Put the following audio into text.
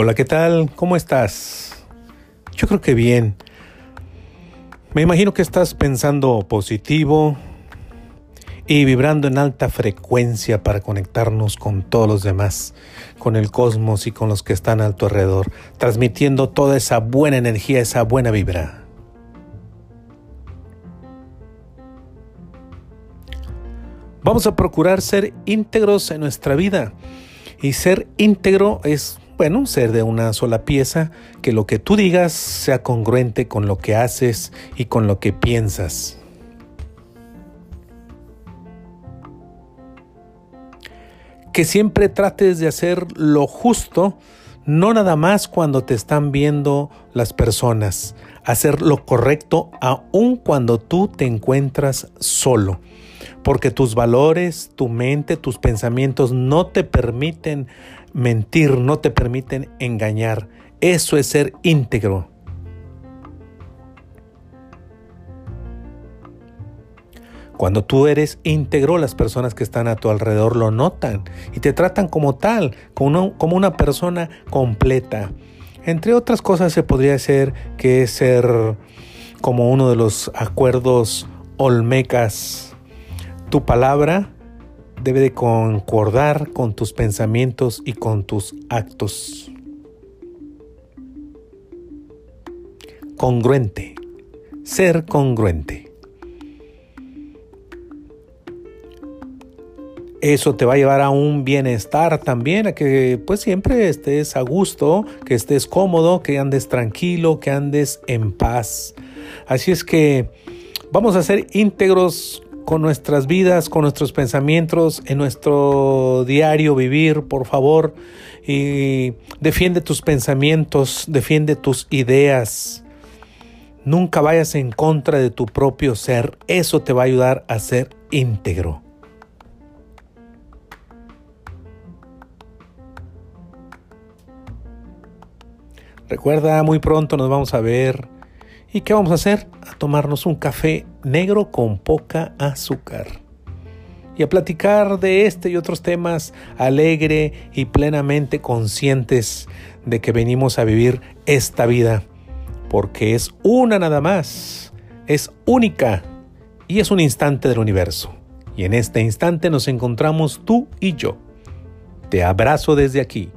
Hola, ¿qué tal? ¿Cómo estás? Yo creo que bien. Me imagino que estás pensando positivo y vibrando en alta frecuencia para conectarnos con todos los demás, con el cosmos y con los que están a tu alrededor, transmitiendo toda esa buena energía, esa buena vibra. Vamos a procurar ser íntegros en nuestra vida. Y ser íntegro es bueno, ser de una sola pieza, que lo que tú digas sea congruente con lo que haces y con lo que piensas. Que siempre trates de hacer lo justo, no nada más cuando te están viendo las personas, hacer lo correcto aun cuando tú te encuentras solo, porque tus valores, tu mente, tus pensamientos no te permiten mentir, no te permiten engañar. Eso es ser íntegro. Cuando tú eres íntegro, las personas que están a tu alrededor lo notan y te tratan como tal, como una, persona completa. Entre otras cosas se podría decir que es ser como uno de los acuerdos olmecas. Tu palabra debe de concordar con tus pensamientos y con tus actos. Congruente. Ser congruente. Eso te va a llevar a un bienestar también, a que pues siempre estés a gusto, que estés cómodo, que andes tranquilo, que andes en paz. Así es que vamos a ser íntegros con nuestras vidas, con nuestros pensamientos, en nuestro diario vivir, por favor. Y defiende tus pensamientos, defiende tus ideas. Nunca vayas en contra de tu propio ser. Eso te va a ayudar a ser íntegro. Recuerda, muy pronto nos vamos a ver ¿Y qué vamos a hacer? A tomarnos un café negro con poca azúcar. Y a platicar de este y otros temas alegre y plenamente conscientes de que venimos a vivir esta vida. Porque es una nada más. Es única. Y es un instante del universo. Y en este instante nos encontramos tú y yo. Te abrazo desde aquí